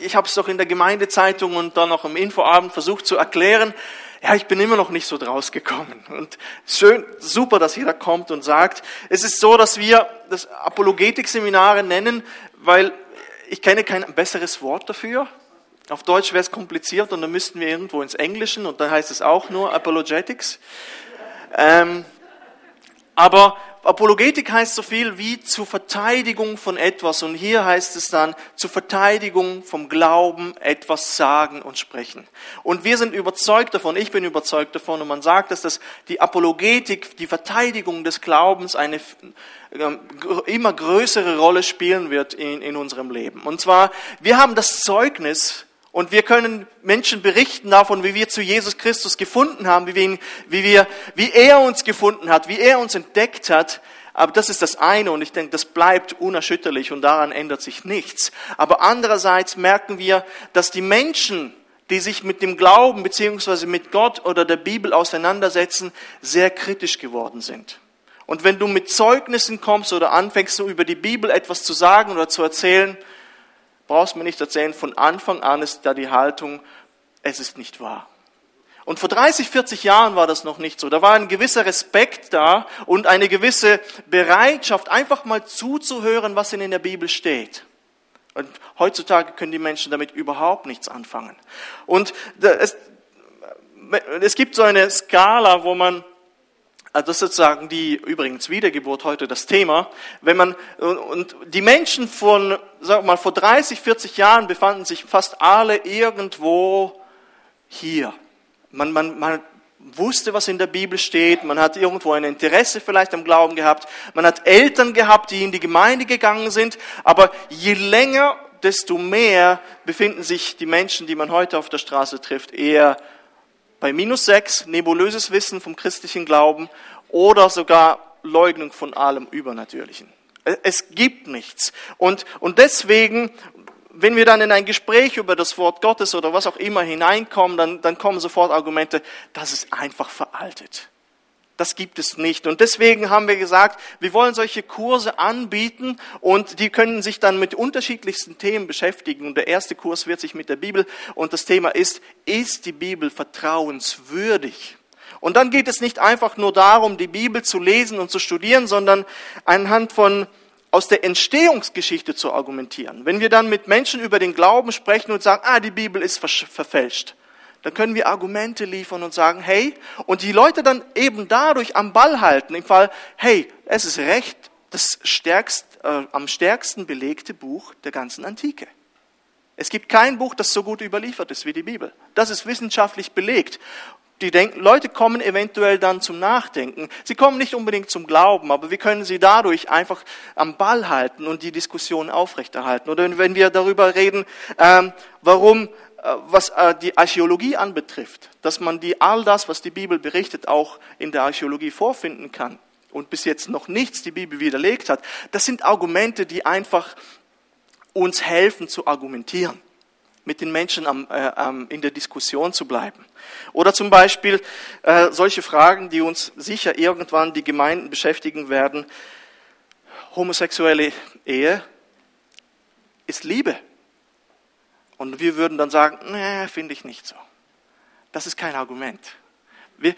ich habe es doch in der Gemeindezeitung und dann noch im Infoabend versucht zu erklären. Ja, ich bin immer noch nicht so draus gekommen. Und schön, super, dass jeder kommt und sagt, es ist so, dass wir das Apologetik-Seminare nennen, weil ich kenne kein besseres Wort dafür. Auf Deutsch wäre es kompliziert und dann müssten wir irgendwo ins Englischen und dann heißt es auch nur Apologetics. Ähm, aber Apologetik heißt so viel wie zur Verteidigung von etwas. Und hier heißt es dann zur Verteidigung vom Glauben etwas sagen und sprechen. Und wir sind überzeugt davon, ich bin überzeugt davon, und man sagt, dass das die Apologetik, die Verteidigung des Glaubens eine ähm, immer größere Rolle spielen wird in, in unserem Leben. Und zwar, wir haben das Zeugnis, und wir können Menschen berichten davon, wie wir zu Jesus Christus gefunden haben, wie, wir ihn, wie, wir, wie er uns gefunden hat, wie er uns entdeckt hat. Aber das ist das eine und ich denke, das bleibt unerschütterlich und daran ändert sich nichts. Aber andererseits merken wir, dass die Menschen, die sich mit dem Glauben beziehungsweise mit Gott oder der Bibel auseinandersetzen, sehr kritisch geworden sind. Und wenn du mit Zeugnissen kommst oder anfängst, so über die Bibel etwas zu sagen oder zu erzählen, brauchst mir nicht erzählen, von Anfang an ist da die Haltung, es ist nicht wahr. Und vor 30, 40 Jahren war das noch nicht so. Da war ein gewisser Respekt da und eine gewisse Bereitschaft, einfach mal zuzuhören, was in der Bibel steht. Und heutzutage können die Menschen damit überhaupt nichts anfangen. Und es, es gibt so eine Skala, wo man also das ist sozusagen die, übrigens Wiedergeburt heute das Thema. Wenn man, und die Menschen von, sag mal, vor 30, 40 Jahren befanden sich fast alle irgendwo hier. Man, man, man wusste, was in der Bibel steht. Man hat irgendwo ein Interesse vielleicht am Glauben gehabt. Man hat Eltern gehabt, die in die Gemeinde gegangen sind. Aber je länger, desto mehr befinden sich die Menschen, die man heute auf der Straße trifft, eher bei minus sechs nebulöses Wissen vom christlichen Glauben oder sogar Leugnung von allem Übernatürlichen. Es gibt nichts. Und, und deswegen, wenn wir dann in ein Gespräch über das Wort Gottes oder was auch immer hineinkommen, dann, dann kommen sofort Argumente, das ist einfach veraltet. Das gibt es nicht. Und deswegen haben wir gesagt, wir wollen solche Kurse anbieten und die können sich dann mit unterschiedlichsten Themen beschäftigen. Und der erste Kurs wird sich mit der Bibel und das Thema ist, ist die Bibel vertrauenswürdig? Und dann geht es nicht einfach nur darum, die Bibel zu lesen und zu studieren, sondern anhand von aus der Entstehungsgeschichte zu argumentieren. Wenn wir dann mit Menschen über den Glauben sprechen und sagen, ah, die Bibel ist verfälscht, dann können wir Argumente liefern und sagen, hey, und die Leute dann eben dadurch am Ball halten, im Fall, hey, es ist recht, das stärkst, äh, am stärksten belegte Buch der ganzen Antike. Es gibt kein Buch, das so gut überliefert ist wie die Bibel. Das ist wissenschaftlich belegt. Die denken, Leute kommen eventuell dann zum Nachdenken. Sie kommen nicht unbedingt zum Glauben, aber wir können sie dadurch einfach am Ball halten und die Diskussion aufrechterhalten. Oder wenn wir darüber reden, ähm, warum was äh, die Archäologie anbetrifft, dass man die, all das, was die Bibel berichtet, auch in der Archäologie vorfinden kann und bis jetzt noch nichts die Bibel widerlegt hat, das sind Argumente, die einfach uns helfen zu argumentieren, mit den Menschen am, äh, in der Diskussion zu bleiben. Oder zum Beispiel äh, solche Fragen, die uns sicher irgendwann die Gemeinden beschäftigen werden. Homosexuelle Ehe ist Liebe. Und wir würden dann sagen, nee, finde ich nicht so. Das ist kein Argument. Wir,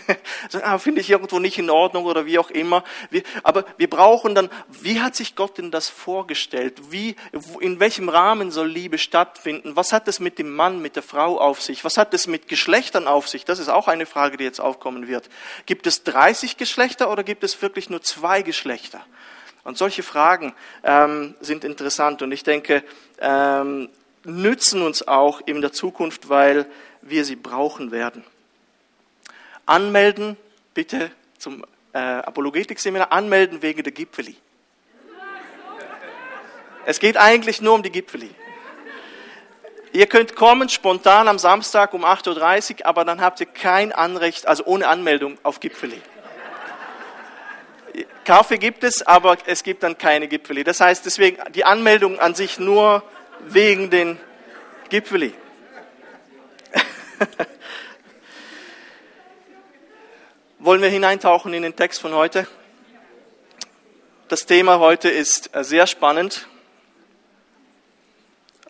ah, finde ich irgendwo nicht in Ordnung oder wie auch immer. Wir, aber wir brauchen dann, wie hat sich Gott denn das vorgestellt? Wie, in welchem Rahmen soll Liebe stattfinden? Was hat es mit dem Mann, mit der Frau auf sich? Was hat es mit Geschlechtern auf sich? Das ist auch eine Frage, die jetzt aufkommen wird. Gibt es 30 Geschlechter oder gibt es wirklich nur zwei Geschlechter? Und solche Fragen ähm, sind interessant und ich denke, ähm, nützen uns auch in der Zukunft, weil wir sie brauchen werden. Anmelden, bitte zum äh, Apologetik-Seminar, anmelden wegen der Gipfeli. Es geht eigentlich nur um die Gipfeli. Ihr könnt kommen spontan am Samstag um 8.30 Uhr, aber dann habt ihr kein Anrecht, also ohne Anmeldung auf Gipfeli. Kaffee gibt es, aber es gibt dann keine Gipfeli. Das heißt deswegen die Anmeldung an sich nur wegen den Gipfeli. Wollen wir hineintauchen in den Text von heute? Das Thema heute ist sehr spannend.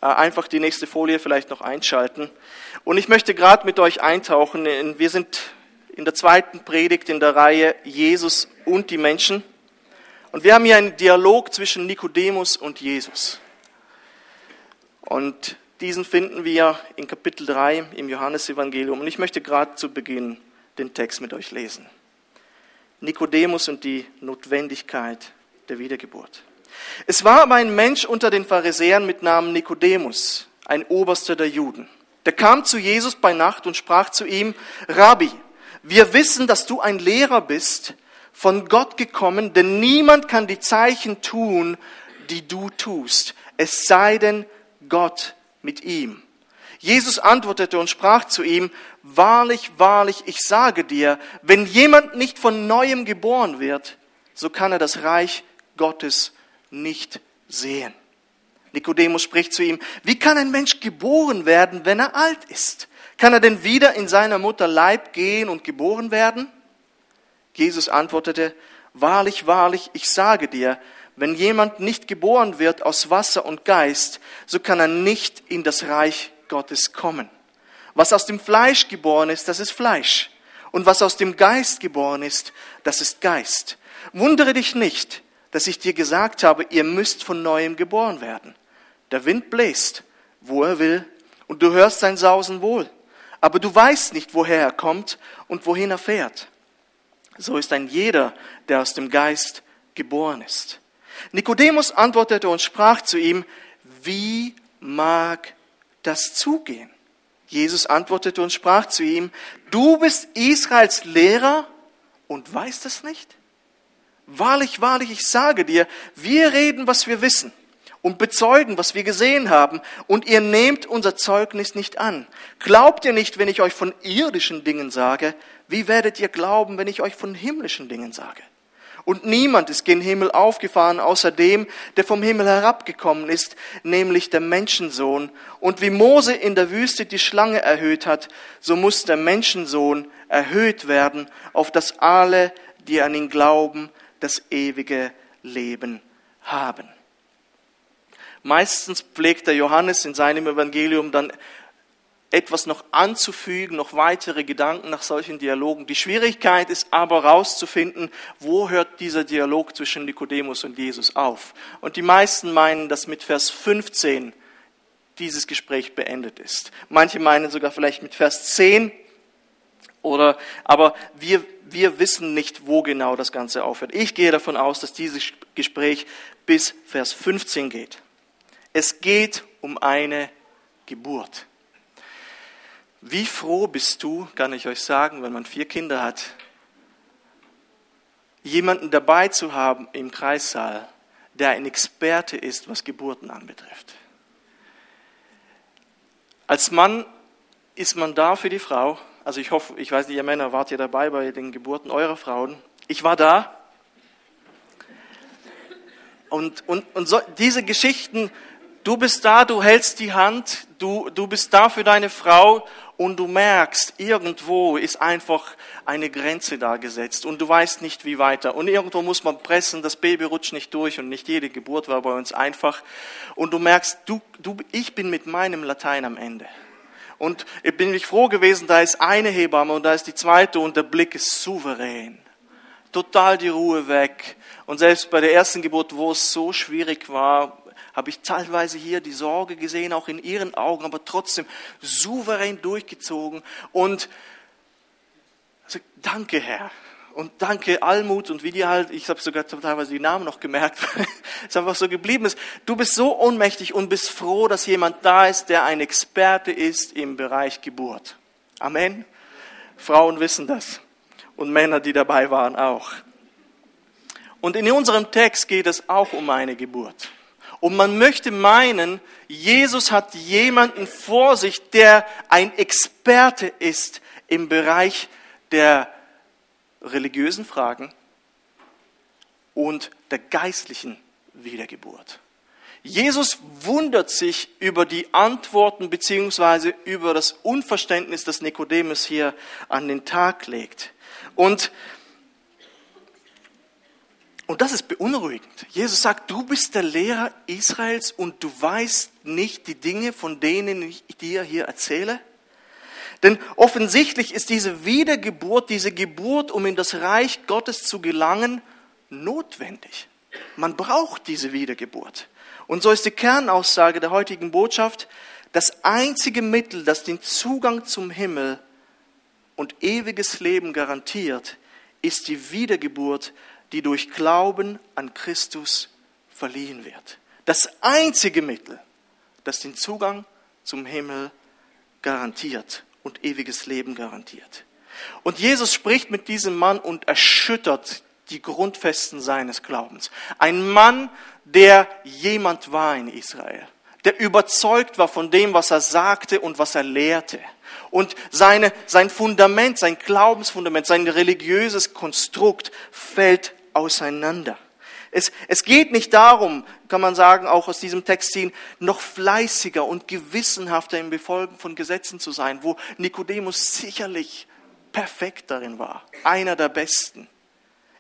Äh, einfach die nächste Folie vielleicht noch einschalten. Und ich möchte gerade mit euch eintauchen. Wir sind in der zweiten Predigt in der Reihe Jesus und die Menschen. Und wir haben hier einen Dialog zwischen Nikodemus und Jesus. Und diesen finden wir in Kapitel 3 im Johannesevangelium. Und ich möchte gerade zu Beginn den Text mit euch lesen. Nikodemus und die Notwendigkeit der Wiedergeburt. Es war aber ein Mensch unter den Pharisäern mit Namen Nikodemus, ein Oberster der Juden. Der kam zu Jesus bei Nacht und sprach zu ihm, Rabbi, wir wissen, dass du ein Lehrer bist, von Gott gekommen, denn niemand kann die Zeichen tun, die du tust, es sei denn Gott mit ihm. Jesus antwortete und sprach zu ihm, Wahrlich, wahrlich, ich sage dir, wenn jemand nicht von neuem geboren wird, so kann er das Reich Gottes nicht sehen. Nikodemus spricht zu ihm, wie kann ein Mensch geboren werden, wenn er alt ist? Kann er denn wieder in seiner Mutter Leib gehen und geboren werden? Jesus antwortete, wahrlich, wahrlich, ich sage dir, wenn jemand nicht geboren wird aus Wasser und Geist, so kann er nicht in das Reich Gottes kommen. Was aus dem Fleisch geboren ist, das ist Fleisch. Und was aus dem Geist geboren ist, das ist Geist. Wundere dich nicht, dass ich dir gesagt habe, ihr müsst von neuem geboren werden. Der Wind bläst, wo er will, und du hörst sein Sausen wohl, aber du weißt nicht, woher er kommt und wohin er fährt. So ist ein jeder, der aus dem Geist geboren ist. Nikodemus antwortete und sprach zu ihm, wie mag das zugehen? Jesus antwortete und sprach zu ihm, du bist Israels Lehrer und weißt es nicht? Wahrlich, wahrlich, ich sage dir, wir reden, was wir wissen und bezeugen, was wir gesehen haben, und ihr nehmt unser Zeugnis nicht an. Glaubt ihr nicht, wenn ich euch von irdischen Dingen sage, wie werdet ihr glauben, wenn ich euch von himmlischen Dingen sage? Und niemand ist gen Himmel aufgefahren, außer dem, der vom Himmel herabgekommen ist, nämlich der Menschensohn. Und wie Mose in der Wüste die Schlange erhöht hat, so muss der Menschensohn erhöht werden, auf dass alle, die an ihn glauben, das ewige Leben haben. Meistens pflegt der Johannes in seinem Evangelium dann etwas noch anzufügen, noch weitere Gedanken nach solchen Dialogen. Die Schwierigkeit ist aber herauszufinden, wo hört dieser Dialog zwischen Nikodemus und Jesus auf. Und die meisten meinen, dass mit Vers 15 dieses Gespräch beendet ist. Manche meinen sogar vielleicht mit Vers 10 oder, aber wir, wir wissen nicht, wo genau das Ganze aufhört. Ich gehe davon aus, dass dieses Gespräch bis Vers 15 geht. Es geht um eine Geburt. Wie froh bist du, kann ich euch sagen, wenn man vier Kinder hat, jemanden dabei zu haben im Kreissaal, der ein Experte ist, was Geburten anbetrifft. Als Mann ist man da für die Frau, also ich hoffe, ich weiß nicht, ihr Männer wart ihr dabei bei den Geburten eurer Frauen. Ich war da. Und, und, und so, diese Geschichten, du bist da, du hältst die Hand, du, du bist da für deine Frau und du merkst, irgendwo ist einfach eine Grenze da gesetzt und du weißt nicht, wie weiter. Und irgendwo muss man pressen, das Baby rutscht nicht durch und nicht jede Geburt war bei uns einfach. Und du merkst, du, du, ich bin mit meinem Latein am Ende. Und ich bin mich froh gewesen, da ist eine Hebamme und da ist die zweite und der Blick ist souverän. Total die Ruhe weg. Und selbst bei der ersten Geburt, wo es so schwierig war, habe ich teilweise hier die Sorge gesehen, auch in ihren Augen, aber trotzdem souverän durchgezogen. Und also, danke Herr, und danke Almut und wie die halt, ich habe sogar teilweise die Namen noch gemerkt, es einfach so geblieben ist. Du bist so ohnmächtig und bist froh, dass jemand da ist, der ein Experte ist im Bereich Geburt. Amen. Frauen wissen das und Männer, die dabei waren, auch. Und in unserem Text geht es auch um eine Geburt. Und man möchte meinen, Jesus hat jemanden vor sich, der ein Experte ist im Bereich der religiösen Fragen und der geistlichen Wiedergeburt. Jesus wundert sich über die Antworten beziehungsweise über das Unverständnis, das Nikodemus hier an den Tag legt. Und, Und das ist beunruhigend. Jesus sagt, du bist der Lehrer Israels und du weißt nicht die Dinge, von denen ich dir hier erzähle. Denn offensichtlich ist diese Wiedergeburt, diese Geburt, um in das Reich Gottes zu gelangen, notwendig. Man braucht diese Wiedergeburt. Und so ist die Kernaussage der heutigen Botschaft, das einzige Mittel, das den Zugang zum Himmel und ewiges Leben garantiert, ist die Wiedergeburt, die durch Glauben an Christus verliehen wird. Das einzige Mittel, das den Zugang zum Himmel garantiert und ewiges Leben garantiert. Und Jesus spricht mit diesem Mann und erschüttert die Grundfesten seines Glaubens. Ein Mann, der jemand war in Israel, der überzeugt war von dem, was er sagte und was er lehrte. Und seine, sein Fundament, sein Glaubensfundament, sein religiöses Konstrukt fällt auseinander. Es, es geht nicht darum, kann man sagen, auch aus diesem Text ziehen, noch fleißiger und gewissenhafter im Befolgen von Gesetzen zu sein, wo Nikodemus sicherlich perfekt darin war, einer der Besten.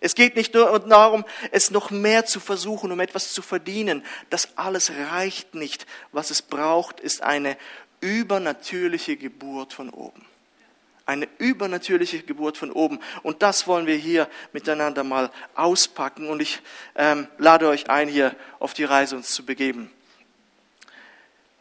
Es geht nicht nur darum, es noch mehr zu versuchen, um etwas zu verdienen. Das alles reicht nicht. Was es braucht, ist eine übernatürliche Geburt von oben. Eine übernatürliche Geburt von oben. Und das wollen wir hier miteinander mal auspacken. Und ich ähm, lade euch ein, hier auf die Reise uns zu begeben.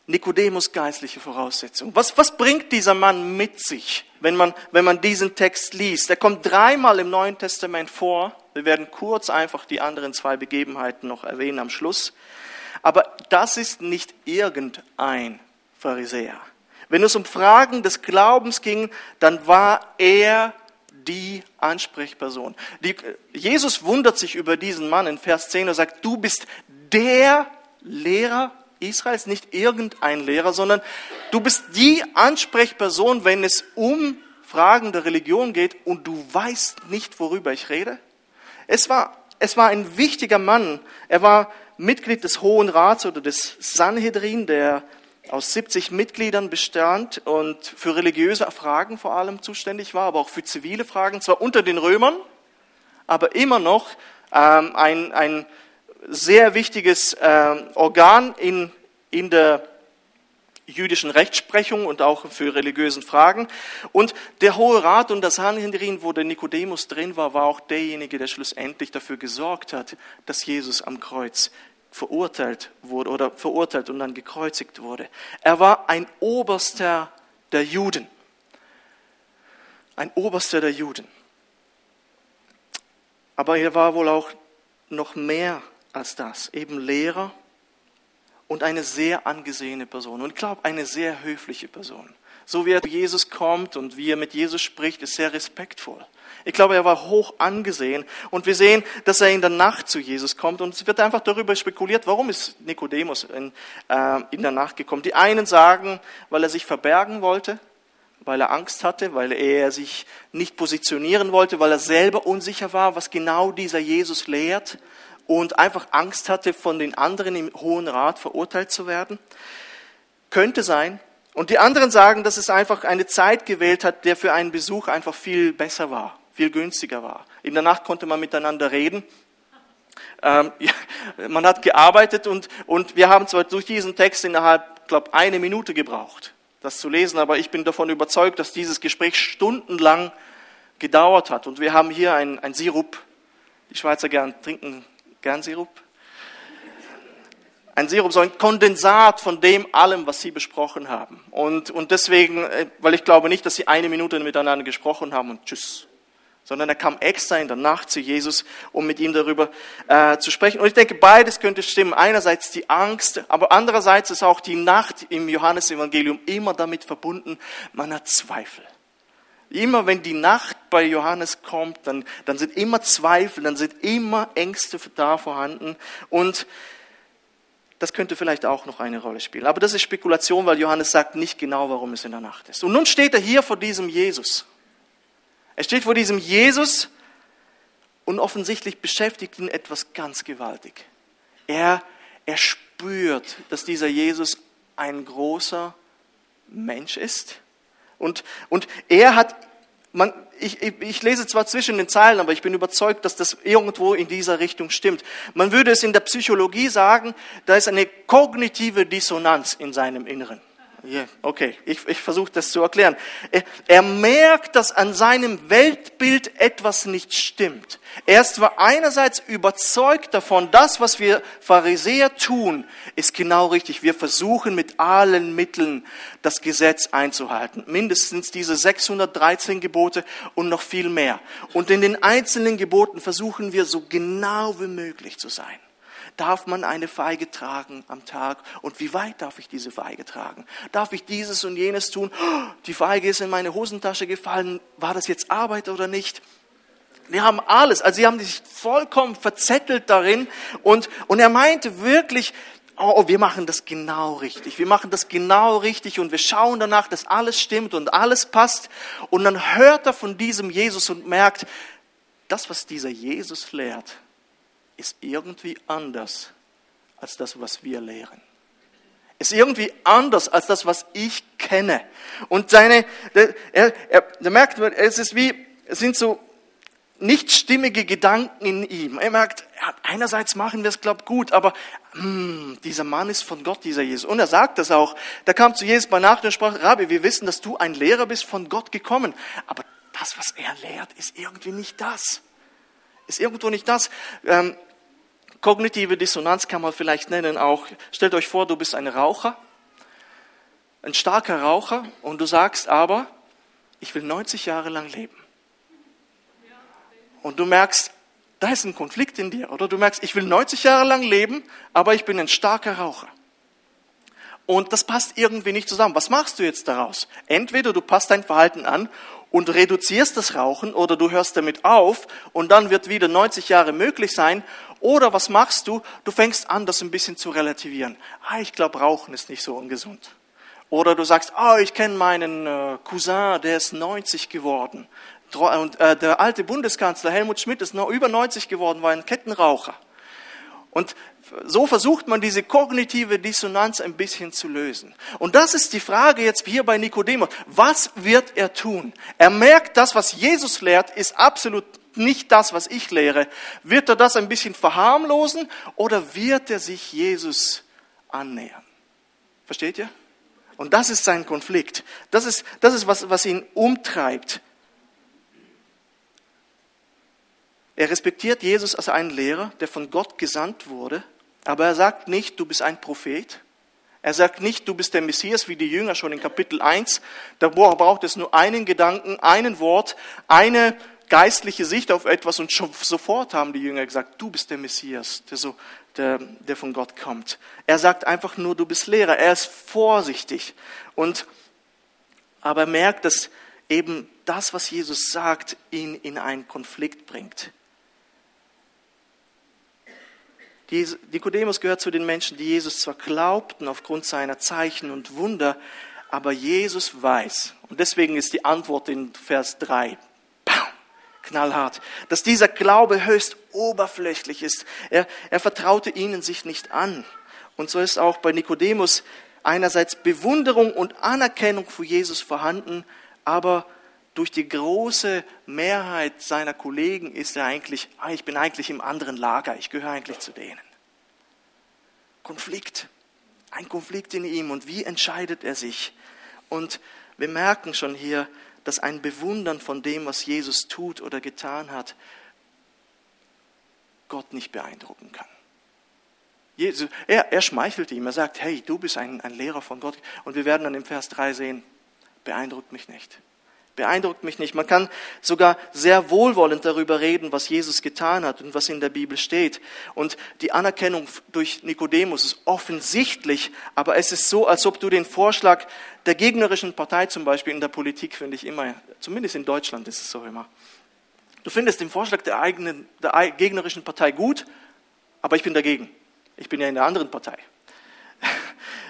Nikodemus geistliche Voraussetzung. Was, was bringt dieser Mann mit sich, wenn man, wenn man diesen Text liest? Er kommt dreimal im Neuen Testament vor. Wir werden kurz einfach die anderen zwei Begebenheiten noch erwähnen am Schluss. Aber das ist nicht irgendein Pharisäer. Wenn es um Fragen des Glaubens ging, dann war er die Ansprechperson. Die, Jesus wundert sich über diesen Mann in Vers 10 und sagt, du bist der Lehrer Israels, nicht irgendein Lehrer, sondern du bist die Ansprechperson, wenn es um Fragen der Religion geht und du weißt nicht, worüber ich rede. Es war, es war ein wichtiger Mann. Er war Mitglied des Hohen Rats oder des Sanhedrin, der aus 70 Mitgliedern bestand und für religiöse Fragen vor allem zuständig war, aber auch für zivile Fragen, zwar unter den Römern, aber immer noch ähm, ein, ein sehr wichtiges äh, Organ in, in der jüdischen Rechtsprechung und auch für religiösen Fragen. Und der Hohe Rat und das Sanhedrin, wo der Nikodemus drin war, war auch derjenige, der schlussendlich dafür gesorgt hat, dass Jesus am Kreuz verurteilt wurde oder verurteilt und dann gekreuzigt wurde. Er war ein Oberster der Juden. Ein Oberster der Juden. Aber er war wohl auch noch mehr als das, eben Lehrer und eine sehr angesehene Person und ich glaube eine sehr höfliche Person. So wie er zu Jesus kommt und wie er mit Jesus spricht, ist sehr respektvoll. Ich glaube, er war hoch angesehen und wir sehen, dass er in der Nacht zu Jesus kommt und es wird einfach darüber spekuliert, warum ist Nikodemus in, äh, in der Nacht gekommen. Die einen sagen, weil er sich verbergen wollte, weil er Angst hatte, weil er sich nicht positionieren wollte, weil er selber unsicher war, was genau dieser Jesus lehrt und einfach Angst hatte, von den anderen im Hohen Rat verurteilt zu werden. Könnte sein. Und die anderen sagen, dass es einfach eine Zeit gewählt hat, der für einen Besuch einfach viel besser war, viel günstiger war. In der Nacht konnte man miteinander reden. Ähm, ja, man hat gearbeitet und, und wir haben zwar durch diesen Text innerhalb, glaube eine Minute gebraucht, das zu lesen, aber ich bin davon überzeugt, dass dieses Gespräch stundenlang gedauert hat. Und wir haben hier ein, ein Sirup. Die Schweizer gern trinken Gern Sirup? Ein Sirup, so ein Kondensat von dem allem, was Sie besprochen haben. Und, und deswegen, äh, weil ich glaube nicht, dass Sie eine Minute miteinander gesprochen haben und tschüss. Sondern er kam extra in der Nacht zu Jesus, um mit ihm darüber äh, zu sprechen. Und ich denke, beides könnte stimmen. Einerseits die Angst, aber andererseits ist auch die Nacht im Johannesevangelium immer damit verbunden, man hat Zweifel. Immer wenn die Nacht bei Johannes kommt, dann, dann sind immer Zweifel, dann sind immer Ängste da vorhanden. Und das könnte vielleicht auch noch eine Rolle spielen. Aber das ist Spekulation, weil Johannes sagt nicht genau, warum es in der Nacht ist. Und nun steht er hier vor diesem Jesus. Er steht vor diesem Jesus und offensichtlich beschäftigt ihn etwas ganz gewaltig. Er, er spürt, dass dieser Jesus ein großer Mensch ist und, und er hat, man, ich, ich, ich lese zwar zwischen den Zeilen, aber ich bin überzeugt, dass das irgendwo in dieser Richtung stimmt. Man würde es in der Psychologie sagen, da ist eine kognitive Dissonanz in seinem Inneren. Okay, ich, ich versuche das zu erklären. Er, er merkt, dass an seinem Weltbild etwas nicht stimmt. Er ist zwar einerseits überzeugt davon, das, was wir Pharisäer tun, ist genau richtig. Wir versuchen mit allen Mitteln das Gesetz einzuhalten. Mindestens diese 613 Gebote und noch viel mehr. Und in den einzelnen Geboten versuchen wir so genau wie möglich zu sein darf man eine Feige tragen am Tag? Und wie weit darf ich diese Feige tragen? Darf ich dieses und jenes tun? Die Feige ist in meine Hosentasche gefallen. War das jetzt Arbeit oder nicht? Wir haben alles. Also sie haben sich vollkommen verzettelt darin. Und, und er meinte wirklich, oh, wir machen das genau richtig. Wir machen das genau richtig und wir schauen danach, dass alles stimmt und alles passt. Und dann hört er von diesem Jesus und merkt, das, was dieser Jesus lehrt, ist irgendwie anders als das, was wir lehren. Ist irgendwie anders als das, was ich kenne. Und seine, er, er, er merkt, es ist wie, es sind so nicht stimmige Gedanken in ihm. Er merkt, einerseits machen wir es, glaube gut, aber hm, dieser Mann ist von Gott, dieser Jesus. Und er sagt das auch. Da kam zu Jesus bei Nacht und sprach, Rabbi, wir wissen, dass du ein Lehrer bist von Gott gekommen. Aber das, was er lehrt, ist irgendwie nicht das. Ist irgendwo nicht das. Ähm, Kognitive Dissonanz kann man vielleicht nennen auch. Stellt euch vor, du bist ein Raucher, ein starker Raucher und du sagst aber, ich will 90 Jahre lang leben. Und du merkst, da ist ein Konflikt in dir. Oder du merkst, ich will 90 Jahre lang leben, aber ich bin ein starker Raucher. Und das passt irgendwie nicht zusammen. Was machst du jetzt daraus? Entweder du passt dein Verhalten an und reduzierst das Rauchen oder du hörst damit auf und dann wird wieder 90 Jahre möglich sein oder was machst du? Du fängst an, das ein bisschen zu relativieren. Ah, ich glaube, Rauchen ist nicht so ungesund. Oder du sagst, ah, ich kenne meinen äh, Cousin, der ist 90 geworden. Und äh, der alte Bundeskanzler Helmut Schmidt ist noch über 90 geworden, war ein Kettenraucher. Und so versucht man diese kognitive Dissonanz ein bisschen zu lösen. Und das ist die Frage jetzt hier bei Nikodemus. Was wird er tun? Er merkt, das, was Jesus lehrt, ist absolut nicht das, was ich lehre. Wird er das ein bisschen verharmlosen oder wird er sich Jesus annähern? Versteht ihr? Und das ist sein Konflikt. Das ist, das ist was, was ihn umtreibt. Er respektiert Jesus als einen Lehrer, der von Gott gesandt wurde, aber er sagt nicht, du bist ein Prophet. Er sagt nicht, du bist der Messias, wie die Jünger schon in Kapitel 1. Da braucht es nur einen Gedanken, einen Wort, eine geistliche Sicht auf etwas und schon sofort haben die Jünger gesagt, du bist der Messias, der, so, der, der von Gott kommt. Er sagt einfach nur, du bist Lehrer. Er ist vorsichtig. Und, aber er merkt, dass eben das, was Jesus sagt, ihn in einen Konflikt bringt. Nikodemus gehört zu den Menschen, die Jesus zwar glaubten aufgrund seiner Zeichen und Wunder, aber Jesus weiß, und deswegen ist die Antwort in Vers 3, knallhart, dass dieser Glaube höchst oberflächlich ist. Er, er vertraute ihnen sich nicht an. Und so ist auch bei Nikodemus einerseits Bewunderung und Anerkennung für Jesus vorhanden, aber durch die große Mehrheit seiner Kollegen ist er eigentlich, ah, ich bin eigentlich im anderen Lager, ich gehöre eigentlich zu denen. Konflikt, ein Konflikt in ihm und wie entscheidet er sich? Und wir merken schon hier, dass ein Bewundern von dem, was Jesus tut oder getan hat, Gott nicht beeindrucken kann. Jesus, er, er schmeichelt ihm, er sagt, hey, du bist ein, ein Lehrer von Gott. Und wir werden dann im Vers 3 sehen, beeindruckt mich nicht beeindruckt mich nicht. Man kann sogar sehr wohlwollend darüber reden, was Jesus getan hat und was in der Bibel steht. Und die Anerkennung durch Nikodemus ist offensichtlich, aber es ist so, als ob du den Vorschlag der gegnerischen Partei zum Beispiel in der Politik, finde ich immer, zumindest in Deutschland ist es so immer. Du findest den Vorschlag der, eigenen, der gegnerischen Partei gut, aber ich bin dagegen. Ich bin ja in der anderen Partei.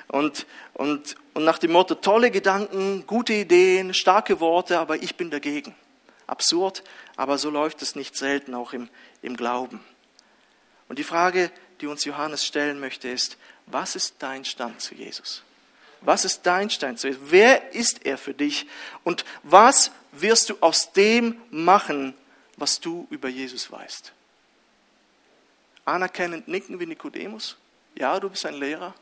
Und, und, und nach dem Motto, tolle Gedanken, gute Ideen, starke Worte, aber ich bin dagegen. Absurd, aber so läuft es nicht selten auch im, im Glauben. Und die Frage, die uns Johannes stellen möchte, ist, was ist dein Stand zu Jesus? Was ist dein Stand zu Jesus? Wer ist er für dich? Und was wirst du aus dem machen, was du über Jesus weißt? Anerkennend nicken wie Nikodemus? Ja, du bist ein Lehrer.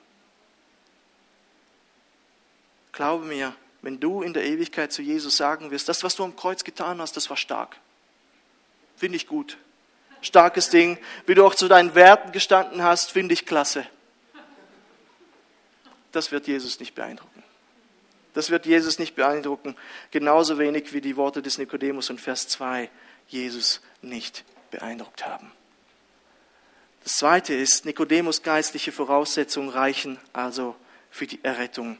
Glaube mir, wenn du in der Ewigkeit zu Jesus sagen wirst, das, was du am Kreuz getan hast, das war stark. Finde ich gut. Starkes Ding. Wie du auch zu deinen Werten gestanden hast, finde ich klasse. Das wird Jesus nicht beeindrucken. Das wird Jesus nicht beeindrucken. Genauso wenig wie die Worte des Nikodemus in Vers 2 Jesus nicht beeindruckt haben. Das zweite ist, Nikodemus geistliche Voraussetzungen reichen also für die Errettung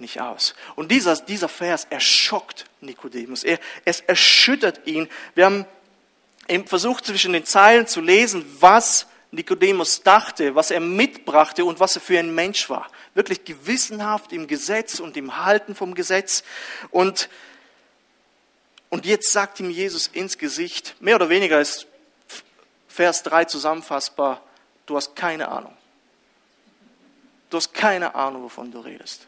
nicht aus. Und dieser, dieser Vers, er schockt Nikodemus. Er, es erschüttert ihn. Wir haben eben versucht, zwischen den Zeilen zu lesen, was Nikodemus dachte, was er mitbrachte und was er für ein Mensch war. Wirklich gewissenhaft im Gesetz und im Halten vom Gesetz. Und, und jetzt sagt ihm Jesus ins Gesicht, mehr oder weniger ist Vers 3 zusammenfassbar, du hast keine Ahnung. Du hast keine Ahnung, wovon du redest.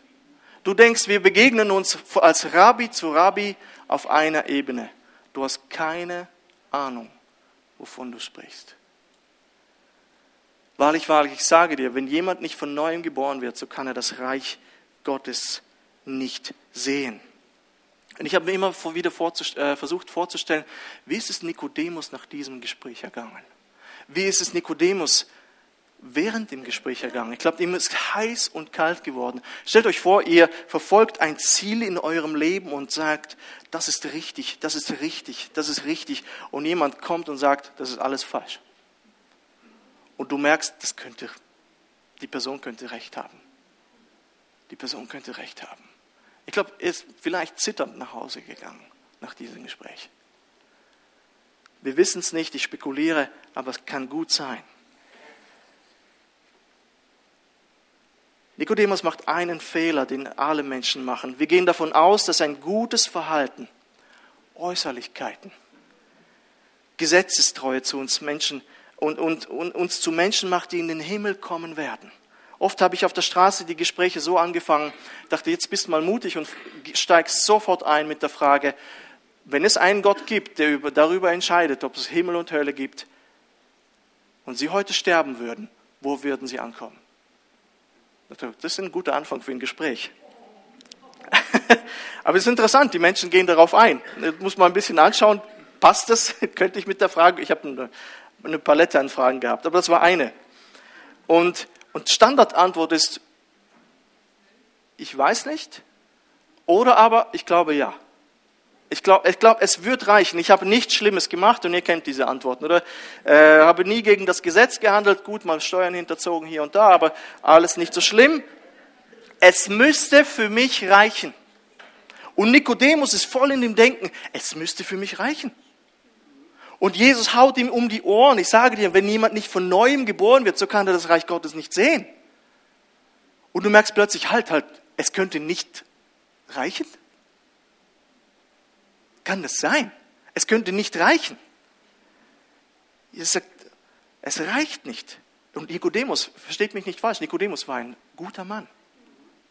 Du denkst, wir begegnen uns als Rabbi zu Rabbi auf einer Ebene. Du hast keine Ahnung, wovon du sprichst. Wahrlich, wahrlich, ich sage dir, wenn jemand nicht von neuem geboren wird, so kann er das Reich Gottes nicht sehen. Und ich habe mir immer wieder äh, versucht vorzustellen, wie ist es Nikodemus nach diesem Gespräch ergangen? Wie ist es Nikodemus während dem Gespräch ergangen. Ich glaube, ihm ist heiß und kalt geworden. Stellt euch vor, ihr verfolgt ein Ziel in eurem Leben und sagt, das ist richtig, das ist richtig, das ist richtig. Und jemand kommt und sagt, das ist alles falsch. Und du merkst, das könnte, die Person könnte recht haben. Die Person könnte recht haben. Ich glaube, er ist vielleicht zitternd nach Hause gegangen nach diesem Gespräch. Wir wissen es nicht, ich spekuliere, aber es kann gut sein. Nikodemus macht einen Fehler, den alle Menschen machen. Wir gehen davon aus, dass ein gutes Verhalten, Äußerlichkeiten, Gesetzestreue zu uns Menschen und, und, und uns zu Menschen macht, die in den Himmel kommen werden. Oft habe ich auf der Straße die Gespräche so angefangen, dachte, jetzt bist du mal mutig und steigst sofort ein mit der Frage, wenn es einen Gott gibt, der darüber entscheidet, ob es Himmel und Hölle gibt, und sie heute sterben würden, wo würden sie ankommen? Das ist ein guter Anfang für ein Gespräch. Aber es ist interessant, die Menschen gehen darauf ein. Das muss man ein bisschen anschauen, passt das? Könnte ich mit der Frage, ich habe eine, eine Palette an Fragen gehabt, aber das war eine. Und, und Standardantwort ist, ich weiß nicht, oder aber ich glaube ja. Ich glaube, ich glaub, es wird reichen. Ich habe nichts Schlimmes gemacht und ihr kennt diese Antworten, oder? Äh, habe nie gegen das Gesetz gehandelt, gut, mal Steuern hinterzogen hier und da, aber alles nicht so schlimm. Es müsste für mich reichen. Und Nikodemus ist voll in dem Denken, es müsste für mich reichen. Und Jesus haut ihm um die Ohren. Ich sage dir, wenn jemand nicht von neuem geboren wird, so kann er das Reich Gottes nicht sehen. Und du merkst plötzlich, halt, halt, es könnte nicht reichen. Kann das sein? Es könnte nicht reichen. Jesus sagt, es reicht nicht. Und Nikodemus, versteht mich nicht falsch, Nikodemus war ein guter Mann.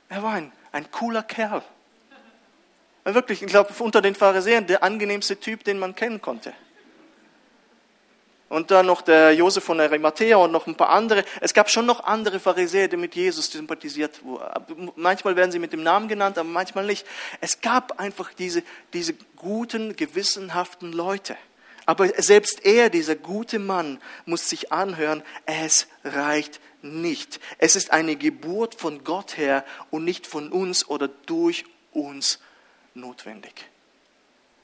Er war ein, ein cooler Kerl. Wirklich, ich glaube, unter den Pharisäern der angenehmste Typ, den man kennen konnte und dann noch der Josef von Arimathea und noch ein paar andere. Es gab schon noch andere Pharisäer, die mit Jesus sympathisiert wurden. Manchmal werden sie mit dem Namen genannt, aber manchmal nicht. Es gab einfach diese, diese guten, gewissenhaften Leute. Aber selbst er, dieser gute Mann, muss sich anhören, es reicht nicht. Es ist eine Geburt von Gott her und nicht von uns oder durch uns notwendig.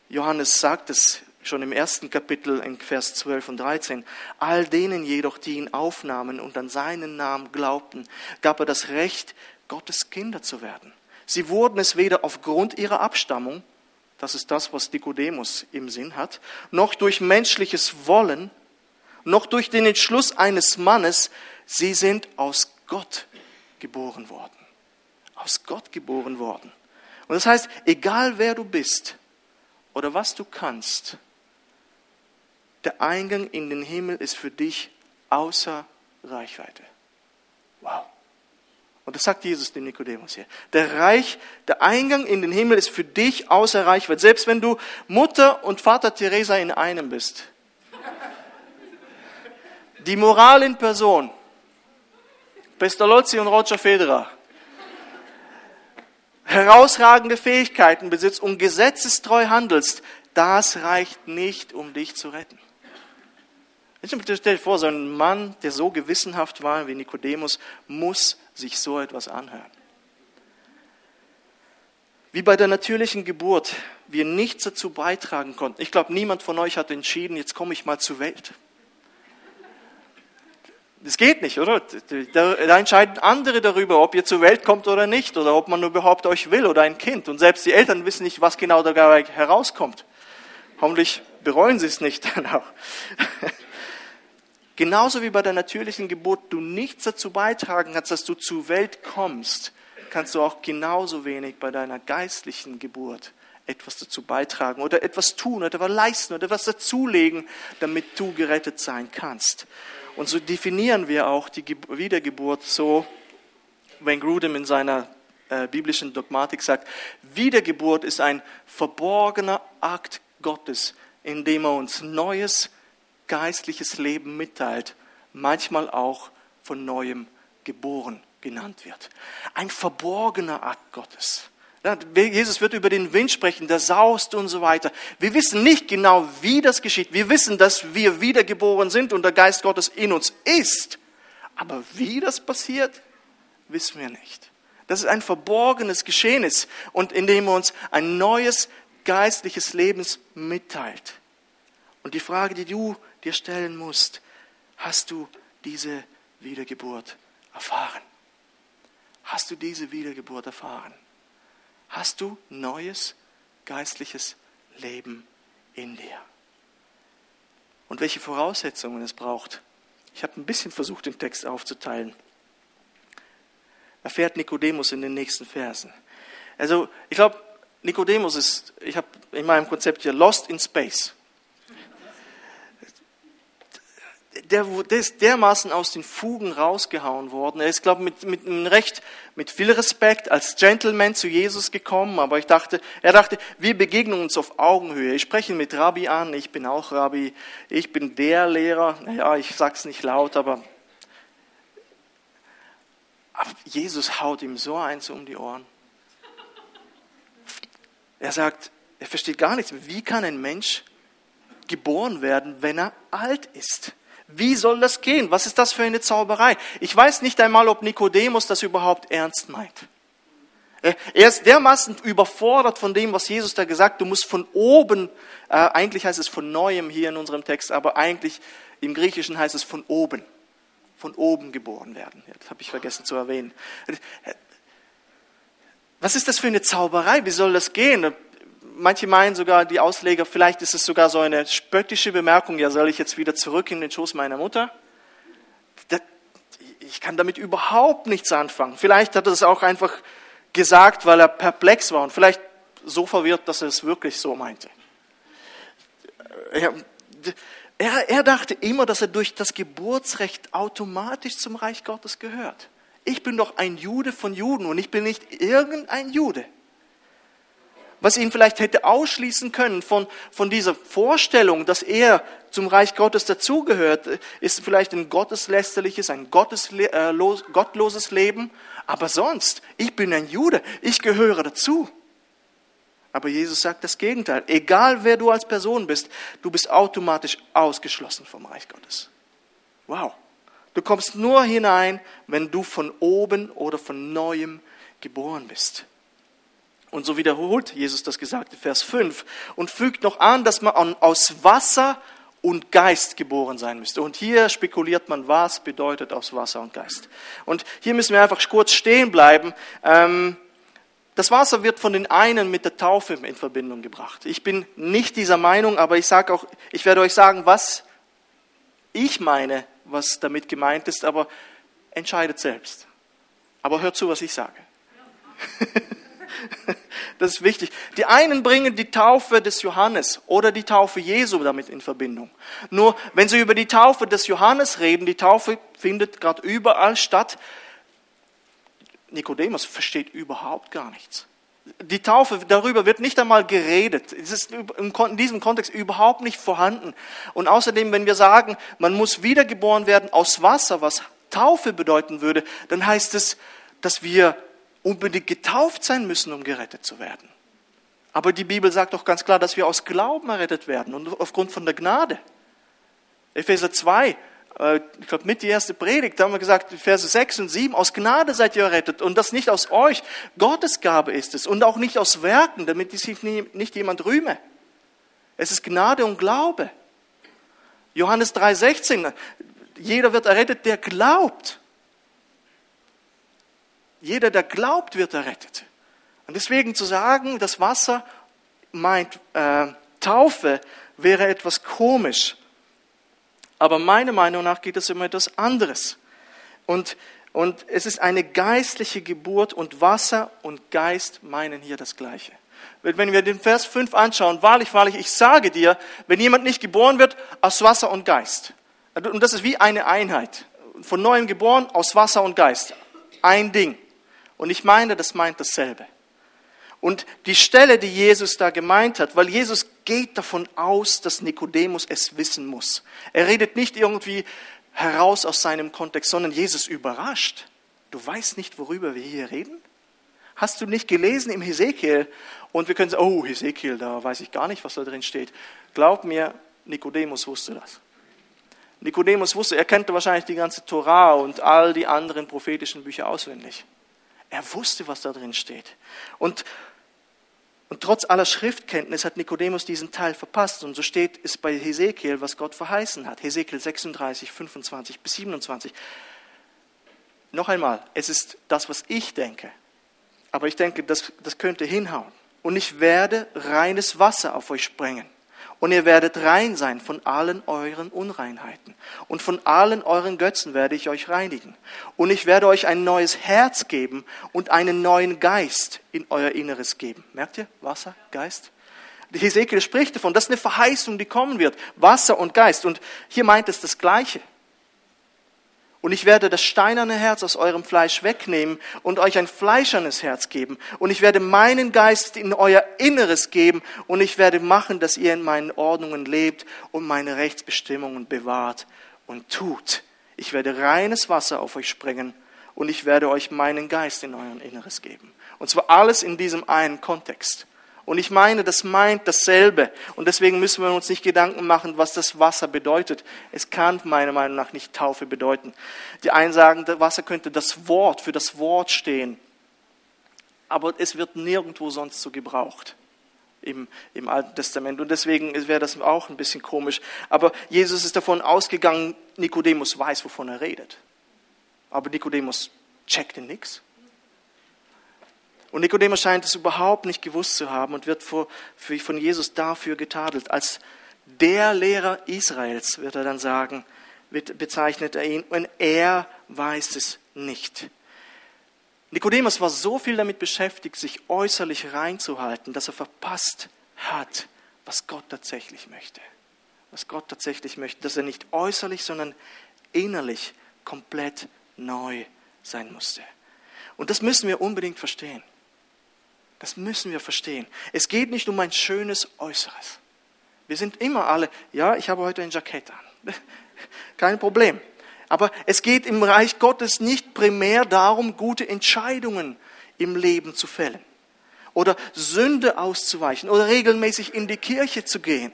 Johannes sagt es schon im ersten Kapitel in Vers 12 und 13. All denen jedoch, die ihn aufnahmen und an seinen Namen glaubten, gab er das Recht, Gottes Kinder zu werden. Sie wurden es weder aufgrund ihrer Abstammung, das ist das, was Nikodemus im Sinn hat, noch durch menschliches Wollen, noch durch den Entschluss eines Mannes, sie sind aus Gott geboren worden. Aus Gott geboren worden. Und das heißt, egal wer du bist oder was du kannst, der Eingang in den Himmel ist für dich außer Reichweite. Wow. Und das sagt Jesus dem Nikodemus hier. Der Reich, der Eingang in den Himmel ist für dich außer Reichweite. Selbst wenn du Mutter und Vater Teresa in einem bist. Die Moral in Person. Pestalozzi und Roger Federer. Herausragende Fähigkeiten besitzt und gesetzestreu handelst. Das reicht nicht, um dich zu retten. Stell dir vor, so ein Mann, der so gewissenhaft war wie Nikodemus, muss sich so etwas anhören. Wie bei der natürlichen Geburt wir nichts dazu beitragen konnten. Ich glaube, niemand von euch hat entschieden, jetzt komme ich mal zur Welt. Das geht nicht, oder? Da, da, entscheiden andere darüber, ob ihr zur Welt kommt oder nicht, oder ob man überhaupt euch will oder ein Kind. Und selbst die Eltern wissen nicht, was genau dabei herauskommt. Hoffentlich bereuen sie es nicht dann auch. Genauso wie bei der natürlichen Geburt du nichts dazu beitragen kannst, dass du zur Welt kommst, kannst du auch genauso wenig bei deiner geistlichen Geburt etwas dazu beitragen oder etwas tun oder etwas leisten oder etwas dazulegen, damit du gerettet sein kannst. Und so definieren wir auch die Wiedergeburt so, wenn Grudem in seiner äh, biblischen Dogmatik sagt, Wiedergeburt ist ein verborgener Akt Gottes, in dem er uns neues geistliches Leben mitteilt, manchmal auch von neuem geboren genannt wird. Ein verborgener Akt Gottes. Jesus wird über den Wind sprechen, der saust und so weiter. Wir wissen nicht genau, wie das geschieht. Wir wissen, dass wir wiedergeboren sind und der Geist Gottes in uns ist. Aber wie das passiert, wissen wir nicht. Das ist ein verborgenes Geschehnis und in dem uns ein neues geistliches Leben mitteilt. Und die Frage, die du dir stellen musst, hast du diese Wiedergeburt erfahren? Hast du diese Wiedergeburt erfahren? Hast du neues geistliches Leben in dir? Und welche Voraussetzungen es braucht? Ich habe ein bisschen versucht, den Text aufzuteilen. Erfährt Nikodemus in den nächsten Versen. Also, ich glaube, Nikodemus ist, ich habe in meinem Konzept hier Lost in Space. Der, der ist dermaßen aus den Fugen rausgehauen worden. Er ist, glaube ich, mit, mit Recht, mit viel Respekt als Gentleman zu Jesus gekommen, aber ich dachte, er dachte, wir begegnen uns auf Augenhöhe. Ich spreche mit Rabbi an, ich bin auch Rabbi, ich bin der Lehrer. Naja, ich sag's nicht laut, aber, aber Jesus haut ihm so eins um die Ohren. Er sagt, er versteht gar nichts. Wie kann ein Mensch geboren werden, wenn er alt ist? Wie soll das gehen? Was ist das für eine Zauberei? Ich weiß nicht einmal, ob Nikodemus das überhaupt ernst meint. Äh, er ist dermaßen überfordert von dem, was Jesus da gesagt. Du musst von oben, äh, eigentlich heißt es von neuem hier in unserem Text, aber eigentlich im Griechischen heißt es von oben. Von oben geboren werden. Das habe ich vergessen zu erwähnen. Was ist das für eine Zauberei? Wie soll das gehen? Manche meinen sogar, die Ausleger, vielleicht ist es sogar so eine spöttische Bemerkung, ja, soll ich jetzt wieder zurück in den Schoß meiner Mutter? ich kann damit überhaupt nichts anfangen. Vielleicht hat er es auch einfach gesagt, weil er perplex war und vielleicht so verwirrt, dass er es wirklich so meinte. Er, er dachte immer, dass er durch das Geburtsrecht automatisch zum Reich Gottes gehört. Ich bin doch ein Jude von Juden und ich bin nicht irgendein Jude was ihn vielleicht hätte ausschließen können von, von dieser Vorstellung, dass er zum Reich Gottes dazugehört, ist vielleicht ein gotteslästerliches, ein äh, gottloses Leben. Aber sonst, ich bin ein Jude, ich gehöre dazu. Aber Jesus sagt das Gegenteil. Egal wer du als Person bist, du bist automatisch ausgeschlossen vom Reich Gottes. Wow. Du kommst nur hinein, wenn du von oben oder von neuem geboren bist. Und so wiederholt Jesus das Gesagte, Vers 5, und fügt noch an, dass man aus Wasser und Geist geboren sein müsste. Und hier spekuliert man, was bedeutet aus Wasser und Geist. Und hier müssen wir einfach kurz stehen bleiben. Ähm, das Wasser wird von den einen mit der Taufe in Verbindung gebracht. Ich bin nicht dieser Meinung, aber ich sage auch, ich werde euch sagen, was ich meine, was damit gemeint ist, aber entscheidet selbst. Aber hört zu, was ich sage. Das ist wichtig. Die einen bringen die Taufe des Johannes oder die Taufe Jesu damit in Verbindung. Nur wenn sie über die Taufe des Johannes reden, die Taufe findet gerade überall statt, Nikodemus versteht überhaupt gar nichts. Die Taufe, darüber wird nicht einmal geredet. Es ist in diesem Kontext überhaupt nicht vorhanden. Und außerdem, wenn wir sagen, man muss wiedergeboren werden aus Wasser, was Taufe bedeuten würde, dann heißt es, dass wir unbedingt getauft sein müssen, um gerettet zu werden. Aber die Bibel sagt doch ganz klar, dass wir aus Glauben errettet werden und aufgrund von der Gnade. Epheser 2, äh, ich glaube mit die erste Predigt, da haben wir gesagt, Verse 6 und 7, aus Gnade seid ihr errettet und das nicht aus euch, Gottes Gabe ist es und auch nicht aus Werken, damit sich nicht jemand rühme. Es ist Gnade und Glaube. Johannes 3,16, jeder wird errettet, der glaubt. Jeder, der glaubt, wird errettet. Und deswegen zu sagen, das Wasser meint äh, Taufe, wäre etwas komisch. Aber meiner Meinung nach geht es um etwas anderes. Und, und es ist eine geistliche Geburt und Wasser und Geist meinen hier das Gleiche. Wenn wir den Vers 5 anschauen, wahrlich, wahrlich, ich sage dir, wenn jemand nicht geboren wird, aus Wasser und Geist. Und das ist wie eine Einheit. Von neuem geboren, aus Wasser und Geist. Ein Ding. Und ich meine, das meint dasselbe. Und die Stelle, die Jesus da gemeint hat, weil Jesus geht davon aus, dass Nikodemus es wissen muss. Er redet nicht irgendwie heraus aus seinem Kontext, sondern Jesus überrascht. Du weißt nicht, worüber wir hier reden? Hast du nicht gelesen im Hesekiel? Und wir können sagen, oh, Hesekiel, da weiß ich gar nicht, was da drin steht. Glaub mir, Nikodemus wusste das. Nikodemus wusste, er kannte wahrscheinlich die ganze Torah und all die anderen prophetischen Bücher auswendig. Er wusste, was da drin steht. Und, und trotz aller Schriftkenntnis hat Nikodemus diesen Teil verpasst. Und so steht es bei Hesekiel, was Gott verheißen hat. Hesekiel 36, 25 bis 27. Noch einmal, es ist das, was ich denke. Aber ich denke, das, das könnte hinhauen. Und ich werde reines Wasser auf euch sprengen und ihr werdet rein sein von allen euren Unreinheiten. Und von allen euren Götzen werde ich euch reinigen. Und ich werde euch ein neues Herz geben und einen neuen Geist in euer Inneres geben. Merkt ihr? Wasser, Geist. Hesekiel spricht davon, das ist eine Verheißung, die kommen wird. Wasser und Geist. Und hier meint es das Gleiche. Und ich werde das steinerne Herz aus eurem Fleisch wegnehmen und euch ein fleischernes Herz geben. Und ich werde meinen Geist in euer Inneres geben und ich werde machen, dass ihr in meinen Ordnungen lebt und meine Rechtsbestimmungen bewahrt und tut. Ich werde reines Wasser auf euch sprengen und ich werde euch meinen Geist in euer Inneres geben. Und zwar alles in diesem einen Kontext. Und ich meine, das meint dasselbe. Und deswegen müssen wir uns nicht Gedanken machen, was das Wasser bedeutet. Es kann meiner Meinung nach nicht Taufe bedeuten. Die einen sagen, das Wasser könnte das Wort für das Wort stehen. Aber es wird nirgendwo sonst so gebraucht im, im Alten Testament. Und deswegen wäre das auch ein bisschen komisch. Aber Jesus ist davon ausgegangen, Nikodemus weiß, wovon er redet. Aber Nikodemus checkte nichts. Und Nikodemus scheint es überhaupt nicht gewusst zu haben und wird von Jesus dafür getadelt. Als der Lehrer Israels, wird er dann sagen, bezeichnet er ihn, und er weiß es nicht. Nikodemus war so viel damit beschäftigt, sich äußerlich reinzuhalten, dass er verpasst hat, was Gott tatsächlich möchte. Was Gott tatsächlich möchte, dass er nicht äußerlich, sondern innerlich komplett neu sein musste. Und das müssen wir unbedingt verstehen. Das müssen wir verstehen. Es geht nicht um ein schönes Äußeres. Wir sind immer alle, ja, ich habe heute ein Jackett an. Kein Problem. Aber es geht im Reich Gottes nicht primär darum, gute Entscheidungen im Leben zu fällen oder Sünde auszuweichen oder regelmäßig in die Kirche zu gehen.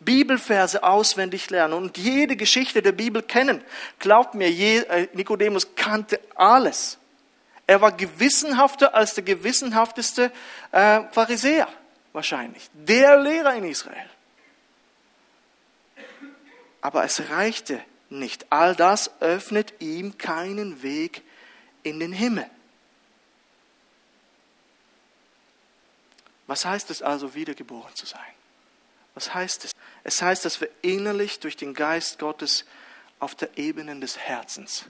Bibelverse auswendig lernen und jede Geschichte der Bibel kennen. Glaubt mir, äh, Nikodemus kannte alles. Er war gewissenhafter als der gewissenhafteste äh, Pharisäer wahrscheinlich, der Lehrer in Israel. Aber es reichte nicht. All das öffnet ihm keinen Weg in den Himmel. Was heißt es also, wiedergeboren zu sein? Was heißt es? Es heißt, dass wir innerlich durch den Geist Gottes auf der Ebene des Herzens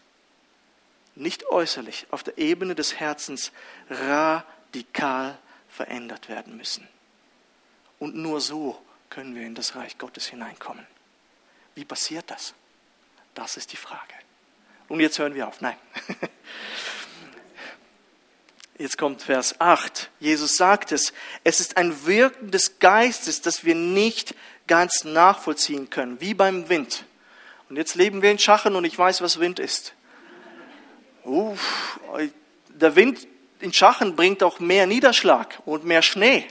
nicht äußerlich, auf der Ebene des Herzens radikal verändert werden müssen. Und nur so können wir in das Reich Gottes hineinkommen. Wie passiert das? Das ist die Frage. Und jetzt hören wir auf. Nein. Jetzt kommt Vers 8. Jesus sagt es. Es ist ein Wirken des Geistes, das wir nicht ganz nachvollziehen können, wie beim Wind. Und jetzt leben wir in Schachen und ich weiß, was Wind ist. Uff, der Wind in Schachen bringt auch mehr Niederschlag und mehr Schnee.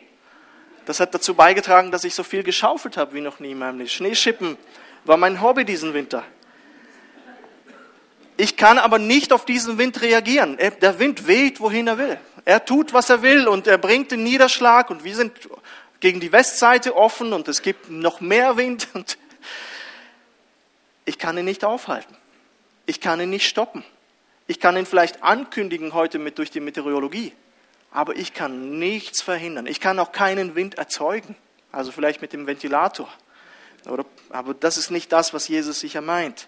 Das hat dazu beigetragen, dass ich so viel geschaufelt habe wie noch nie in meinem Leben. Schneeschippen war mein Hobby diesen Winter. Ich kann aber nicht auf diesen Wind reagieren. Der Wind weht, wohin er will. Er tut, was er will und er bringt den Niederschlag und wir sind gegen die Westseite offen und es gibt noch mehr Wind ich kann ihn nicht aufhalten. Ich kann ihn nicht stoppen. Ich kann ihn vielleicht ankündigen heute mit durch die Meteorologie, aber ich kann nichts verhindern. Ich kann auch keinen Wind erzeugen, also vielleicht mit dem Ventilator. Oder, aber das ist nicht das, was Jesus sicher meint.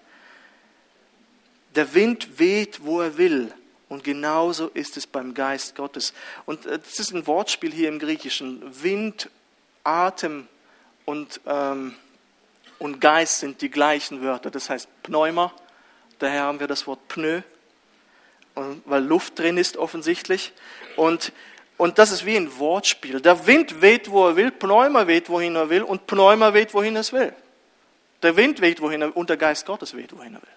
Der Wind weht, wo er will. Und genauso ist es beim Geist Gottes. Und äh, das ist ein Wortspiel hier im Griechischen. Wind, Atem und, ähm, und Geist sind die gleichen Wörter. Das heißt Pneuma, daher haben wir das Wort Pneu, weil Luft drin ist offensichtlich. Und, und das ist wie ein Wortspiel. Der Wind weht, wo er will, Pneuma weht, wohin er will und Pneuma weht, wohin es will. Der Wind weht, wohin er will und der Geist Gottes weht, wohin er will.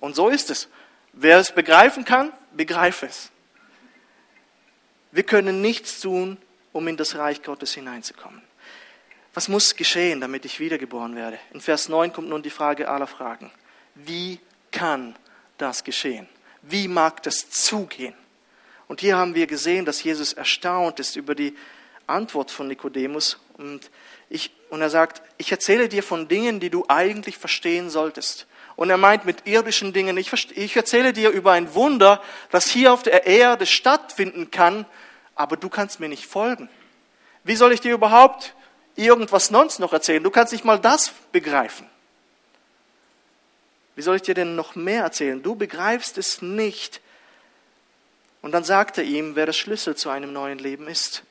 Und so ist es. Wer es begreifen kann, begreife es. Wir können nichts tun, um in das Reich Gottes hineinzukommen. Was muss geschehen, damit ich wiedergeboren werde? In Vers 9 kommt nun die Frage aller Fragen. Wie kann das geschehen? Wie mag das zugehen? Und hier haben wir gesehen, dass Jesus erstaunt ist über die Antwort von Nikodemus. Und, ich, und er sagt, ich erzähle dir von Dingen, die du eigentlich verstehen solltest. Und er meint mit irdischen Dingen, ich, ich erzähle dir über ein Wunder, das hier auf der Erde stattfinden kann, aber du kannst mir nicht folgen. Wie soll ich dir überhaupt irgendwas sonst noch erzählen? Du kannst nicht mal das begreifen. Wie soll ich dir denn noch mehr erzählen? Du begreifst es nicht. Und dann sagt er ihm, wer der Schlüssel zu einem neuen Leben ist.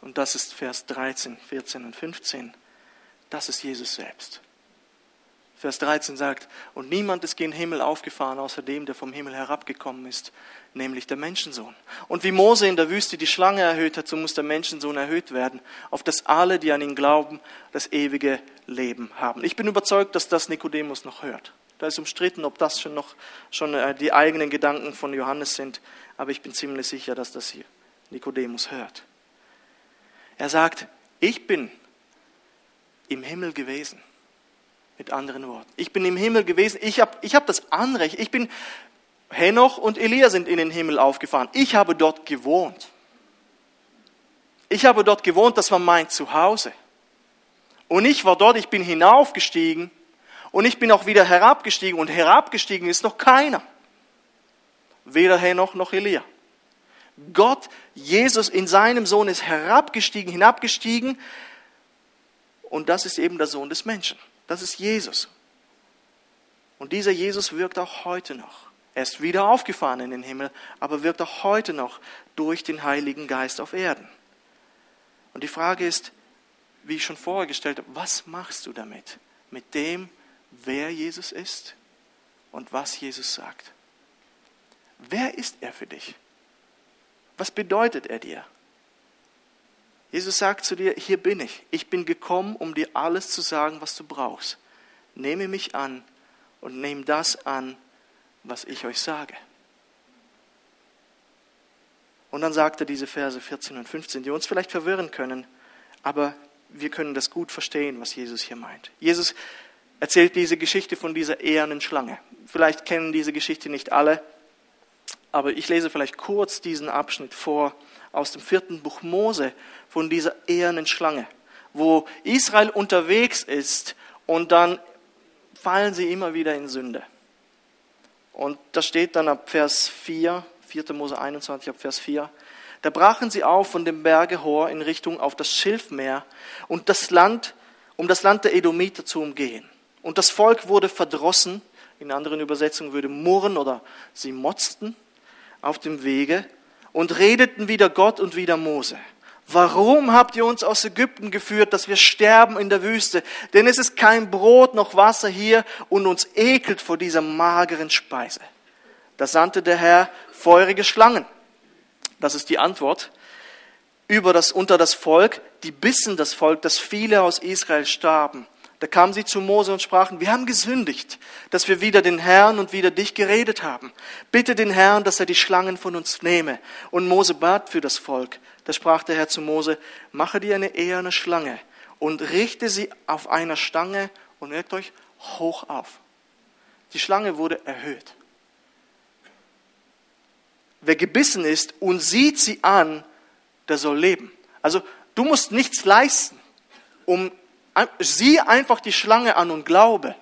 Und das ist Vers 13, 14 und 15. Das ist Jesus selbst. Vers 13 sagt, und niemand ist gen Himmel aufgefahren, außer dem, der vom Himmel herabgekommen ist, nämlich der Menschensohn. Und wie Mose in der Wüste die Schlange erhöht hat, so muss der Menschensohn erhöht werden, auf dass alle, die an ihn glauben, das ewige Leben haben. Ich bin überzeugt, dass das Nikodemus noch hört. Da ist umstritten, ob das schon noch schon äh, die eigenen Gedanken von Johannes sind, aber ich bin ziemlich sicher, dass das hier Nikodemus hört. Er sagt, ich bin im Himmel gewesen. Mit anderen Worten. Ich bin im Himmel gewesen. Ich habe ich hab das Anrecht. Ich bin, Henoch und Elia sind in den Himmel aufgefahren. Ich habe dort gewohnt. Ich habe dort gewohnt, das war mein Zuhause. Und ich war dort, ich bin hinaufgestiegen und ich bin auch wieder herabgestiegen und herabgestiegen ist noch keiner. Weder Henoch noch Elia. Gott, Jesus in seinem Sohn ist herabgestiegen, hinabgestiegen und das ist eben der Sohn des Menschen. Das ist Jesus. Und dieser Jesus wirkt auch heute noch. Er ist wieder aufgefahren in den Himmel, aber wirkt auch heute noch durch den Heiligen Geist auf Erden. Und die Frage ist, wie ich schon vorher gestellt habe, was machst du damit? Mit dem, wer Jesus ist und was Jesus sagt. Wer ist er für dich? Was bedeutet er dir? Jesus sagt zu dir, hier bin ich. Ich bin gekommen, um dir alles zu sagen, was du brauchst. Nehme mich an und nehme das an, was ich euch sage. Und dann sagt er diese Verse 14 und 15, die uns vielleicht verwirren können, aber wir können das gut verstehen, was Jesus hier meint. Jesus erzählt diese Geschichte von dieser ehernen Schlange. Vielleicht kennen diese Geschichte nicht alle, aber ich lese vielleicht kurz diesen Abschnitt vor aus dem vierten Buch Mose von dieser ehernen Schlange, wo Israel unterwegs ist und dann fallen sie immer wieder in Sünde. Und da steht dann ab Vers 4, 4. Mose 21, ab Vers 4, da brachen sie auf von dem Berge Hor in Richtung auf das Schilfmeer und das Land, um das Land der Edomiter zu umgehen. Und das Volk wurde verdrossen, in anderen Übersetzungen würde murren oder sie motzten auf dem Wege und redeten wieder Gott und wieder Mose. Warum habt ihr uns aus Ägypten geführt, dass wir sterben in der Wüste? Denn es ist kein Brot noch Wasser hier und uns ekelt vor dieser mageren Speise. Da sandte der Herr feurige Schlangen. Das ist die Antwort über das, unter das Volk, die bissen das Volk, dass viele aus Israel starben. Da kamen sie zu Mose und sprachen, wir haben gesündigt, dass wir wieder den Herrn und wieder dich geredet haben. Bitte den Herrn, dass er die Schlangen von uns nehme. Und Mose bat für das Volk. Da sprach der Herr zu Mose, mache dir eine eherne Schlange und richte sie auf einer Stange und merkt euch, hoch auf. Die Schlange wurde erhöht. Wer gebissen ist und sieht sie an, der soll leben. Also du musst nichts leisten, um sieh einfach die Schlange an und glaube.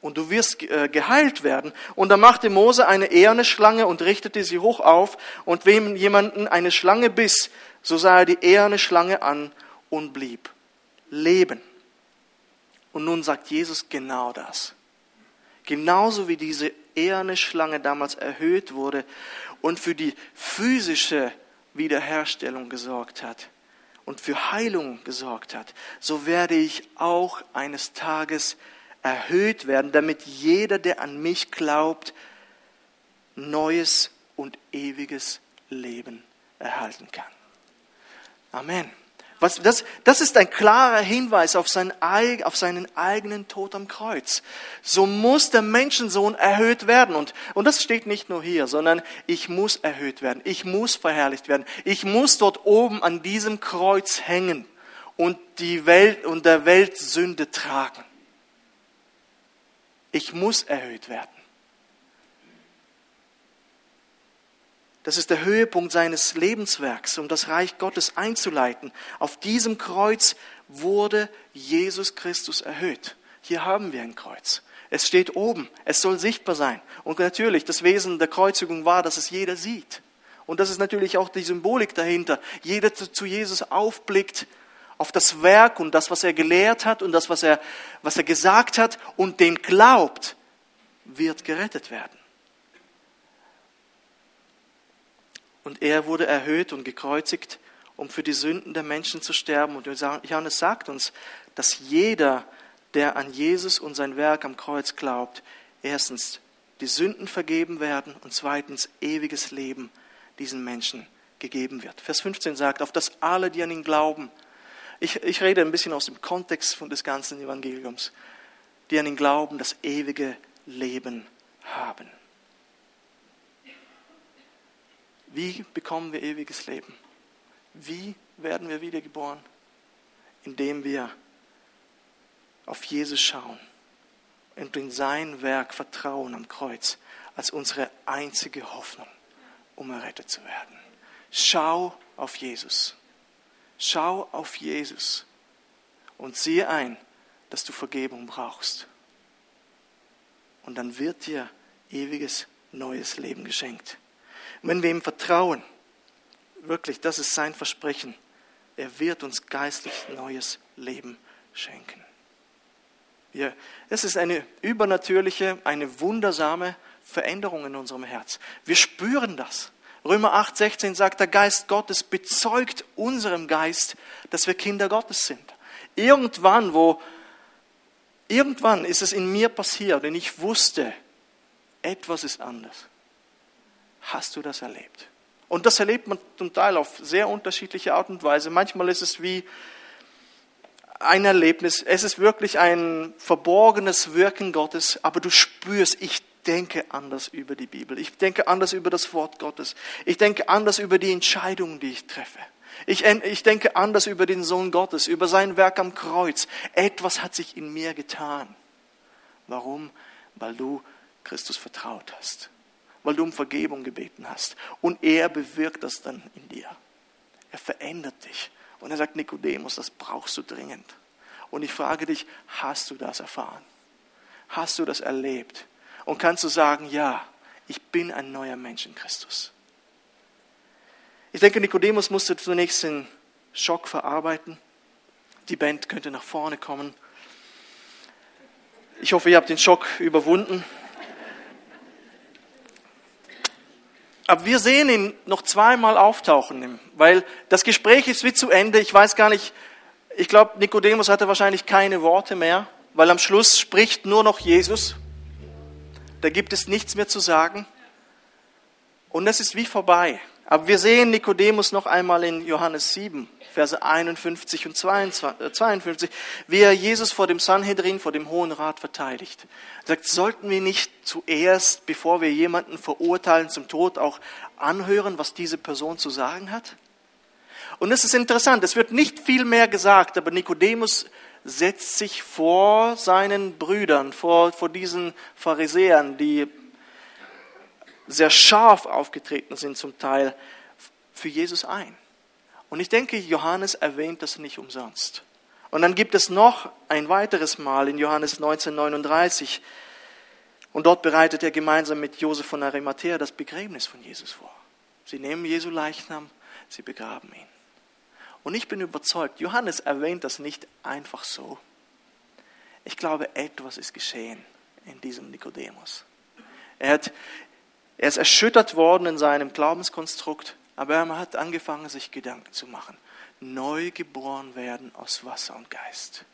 Und du wirst äh, geheilt werden. Und da machte Mose eine eherne Schlange und richtete sie hoch auf. Und wem jemanden eine Schlange biss, so sah er die eherne Schlange an und blieb leben. Und nun sagt Jesus genau das. Genauso wie diese eherne Schlange damals erhöht wurde und für die physische Wiederherstellung gesorgt hat und für Heilung gesorgt hat, so werde ich auch eines Tages erhöht werden, damit jeder, der an mich glaubt, neues und ewiges Leben erhalten kann. Amen. Was, das, das ist ein klarer Hinweis auf, sein, auf seinen eigenen Tod am Kreuz. So muss der Menschensohn erhöht werden. Und, und das steht nicht nur hier, sondern ich muss erhöht werden. Ich muss verherrlicht werden. Ich muss dort oben an diesem Kreuz hängen und die Welt und der Welt Sünde tragen. Ich muss erhöht werden. Das ist der Höhepunkt seines Lebenswerks, um das Reich Gottes einzuleiten. Auf diesem Kreuz wurde Jesus Christus erhöht. Hier haben wir ein Kreuz. Es steht oben. Es soll sichtbar sein. Und natürlich, das Wesen der Kreuzigung war, dass es jeder sieht. Und das ist natürlich auch die Symbolik dahinter. Jeder zu Jesus aufblickt auf das Werk und das, was er gelehrt hat und das, was er, was er gesagt hat und dem glaubt, wird gerettet werden. Und er wurde erhöht und gekreuzigt, um für die Sünden der Menschen zu sterben. Und Johannes sagt uns, dass jeder, der an Jesus und sein Werk am Kreuz glaubt, erstens die Sünden vergeben werden und zweitens ewiges Leben diesen Menschen gegeben wird. Vers 15 sagt, auf dass alle, die an ihn glauben, ich, ich rede ein bisschen aus dem Kontext von des ganzen Evangeliums, die an ihn glauben, das ewige Leben haben. Wie bekommen wir ewiges Leben? Wie werden wir wiedergeboren? Indem wir auf Jesus schauen und in sein Werk vertrauen am Kreuz als unsere einzige Hoffnung, um errettet zu werden. Schau auf Jesus. Schau auf Jesus und siehe ein, dass du Vergebung brauchst. Und dann wird dir ewiges neues Leben geschenkt. Und wenn wir ihm vertrauen, wirklich, das ist sein Versprechen, er wird uns geistlich neues Leben schenken. Wir, es ist eine übernatürliche, eine wundersame Veränderung in unserem Herz. Wir spüren das. Römer 8, 16 sagt, der Geist Gottes bezeugt unserem Geist, dass wir Kinder Gottes sind. Irgendwann, wo, irgendwann ist es in mir passiert und ich wusste, etwas ist anders. Hast du das erlebt? Und das erlebt man zum Teil auf sehr unterschiedliche Art und Weise. Manchmal ist es wie ein Erlebnis. Es ist wirklich ein verborgenes Wirken Gottes, aber du spürst, ich denke anders über die Bibel. Ich denke anders über das Wort Gottes. Ich denke anders über die Entscheidungen, die ich treffe. Ich, ich denke anders über den Sohn Gottes, über sein Werk am Kreuz. Etwas hat sich in mir getan. Warum? Weil du Christus vertraut hast weil du um Vergebung gebeten hast. Und er bewirkt das dann in dir. Er verändert dich. Und er sagt, Nikodemus, das brauchst du dringend. Und ich frage dich, hast du das erfahren? Hast du das erlebt? Und kannst du sagen, ja, ich bin ein neuer Mensch in Christus? Ich denke, Nikodemus musste zunächst den Schock verarbeiten. Die Band könnte nach vorne kommen. Ich hoffe, ihr habt den Schock überwunden. Aber wir sehen ihn noch zweimal auftauchen, weil das Gespräch ist wie zu Ende. Ich weiß gar nicht, ich glaube, Nikodemus hatte wahrscheinlich keine Worte mehr, weil am Schluss spricht nur noch Jesus. Da gibt es nichts mehr zu sagen. Und das ist wie vorbei. Aber wir sehen Nikodemus noch einmal in Johannes 7, Verse 51 und 52, äh, wie er Jesus vor dem Sanhedrin, vor dem Hohen Rat verteidigt. Er sagt, sollten wir nicht zuerst, bevor wir jemanden verurteilen zum Tod, auch anhören, was diese Person zu sagen hat? Und es ist interessant, es wird nicht viel mehr gesagt, aber Nikodemus setzt sich vor seinen Brüdern, vor, vor diesen Pharisäern, die sehr scharf aufgetreten sind zum Teil, für Jesus ein. Und ich denke, Johannes erwähnt das nicht umsonst. Und dann gibt es noch ein weiteres Mal in Johannes 1939. Und dort bereitet er gemeinsam mit Josef von Arimathea das Begräbnis von Jesus vor. Sie nehmen Jesu Leichnam, sie begraben ihn. Und ich bin überzeugt, Johannes erwähnt das nicht einfach so. Ich glaube, etwas ist geschehen in diesem Nikodemus. Er hat er ist erschüttert worden in seinem Glaubenskonstrukt, aber er hat angefangen, sich Gedanken zu machen. Neu geboren werden aus Wasser und Geist.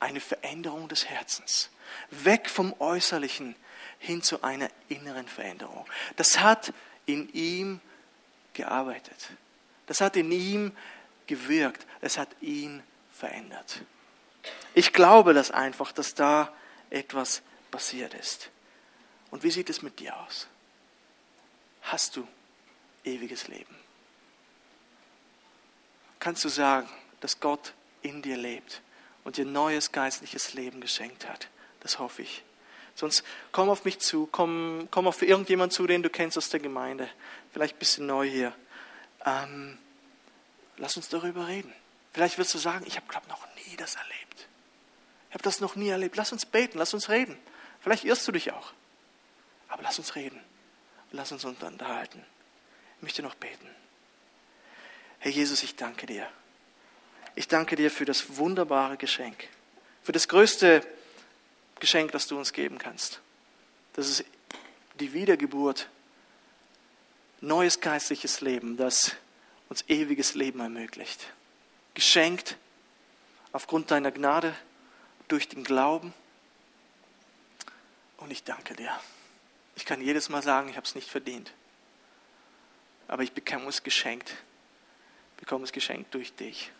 Eine Veränderung des Herzens. Weg vom Äußerlichen hin zu einer inneren Veränderung. Das hat in ihm gearbeitet. Das hat in ihm gewirkt. Es hat ihn verändert. Ich glaube das einfach, dass da etwas passiert ist. Und wie sieht es mit dir aus? Hast du ewiges Leben? Kannst du sagen, dass Gott in dir lebt und dir neues geistliches Leben geschenkt hat? Das hoffe ich. Sonst komm auf mich zu, komm, komm auf irgendjemand zu, den du kennst aus der Gemeinde. Vielleicht bist du neu hier. Ähm, lass uns darüber reden. Vielleicht wirst du sagen, ich habe, glaube noch nie das erlebt. Ich habe das noch nie erlebt. Lass uns beten, lass uns reden. Vielleicht irrst du dich auch. Aber lass uns reden. Lass uns uns unterhalten. Ich möchte noch beten. Herr Jesus, ich danke dir. Ich danke dir für das wunderbare Geschenk. Für das größte Geschenk, das du uns geben kannst. Das ist die Wiedergeburt. Neues geistliches Leben, das uns ewiges Leben ermöglicht. Geschenkt aufgrund deiner Gnade durch den Glauben. Und ich danke dir. Ich kann jedes Mal sagen, ich habe es nicht verdient. Aber ich bekomme es geschenkt. Bekomme es geschenkt durch dich.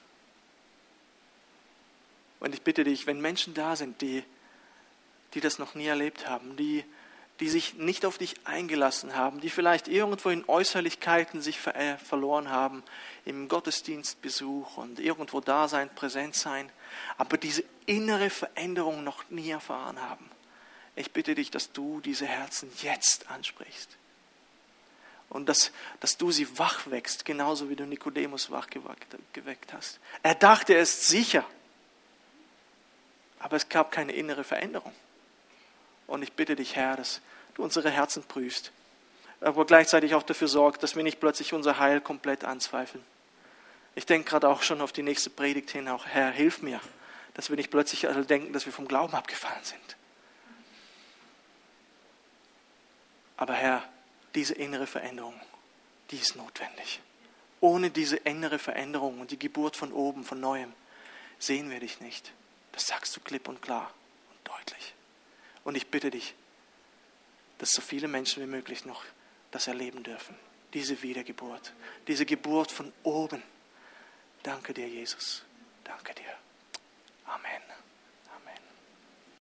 Und ich bitte dich, wenn Menschen da sind, die, die das noch nie erlebt haben, die, die sich nicht auf dich eingelassen haben, die vielleicht irgendwo in Äußerlichkeiten sich ver äh, verloren haben, im Gottesdienstbesuch und irgendwo da sein, präsent sein, aber diese innere Veränderung noch nie erfahren haben. Ich bitte dich, dass du diese Herzen jetzt ansprichst. Und dass, dass du sie wach wächst, genauso wie du Nikodemus wach geweckt hast. Er dachte, er ist sicher. Aber es gab keine innere Veränderung. Und ich bitte dich, Herr, dass du unsere Herzen prüfst. Aber gleichzeitig auch dafür sorgst, dass wir nicht plötzlich unser Heil komplett anzweifeln. Ich denke gerade auch schon auf die nächste Predigt hin, auch Herr, hilf mir, dass wir nicht plötzlich denken, dass wir vom Glauben abgefallen sind. Aber Herr, diese innere Veränderung, die ist notwendig. Ohne diese innere Veränderung und die Geburt von oben, von neuem, sehen wir dich nicht. Das sagst du klipp und klar und deutlich. Und ich bitte dich, dass so viele Menschen wie möglich noch das erleben dürfen. Diese Wiedergeburt, diese Geburt von oben. Danke dir, Jesus. Danke dir. Amen.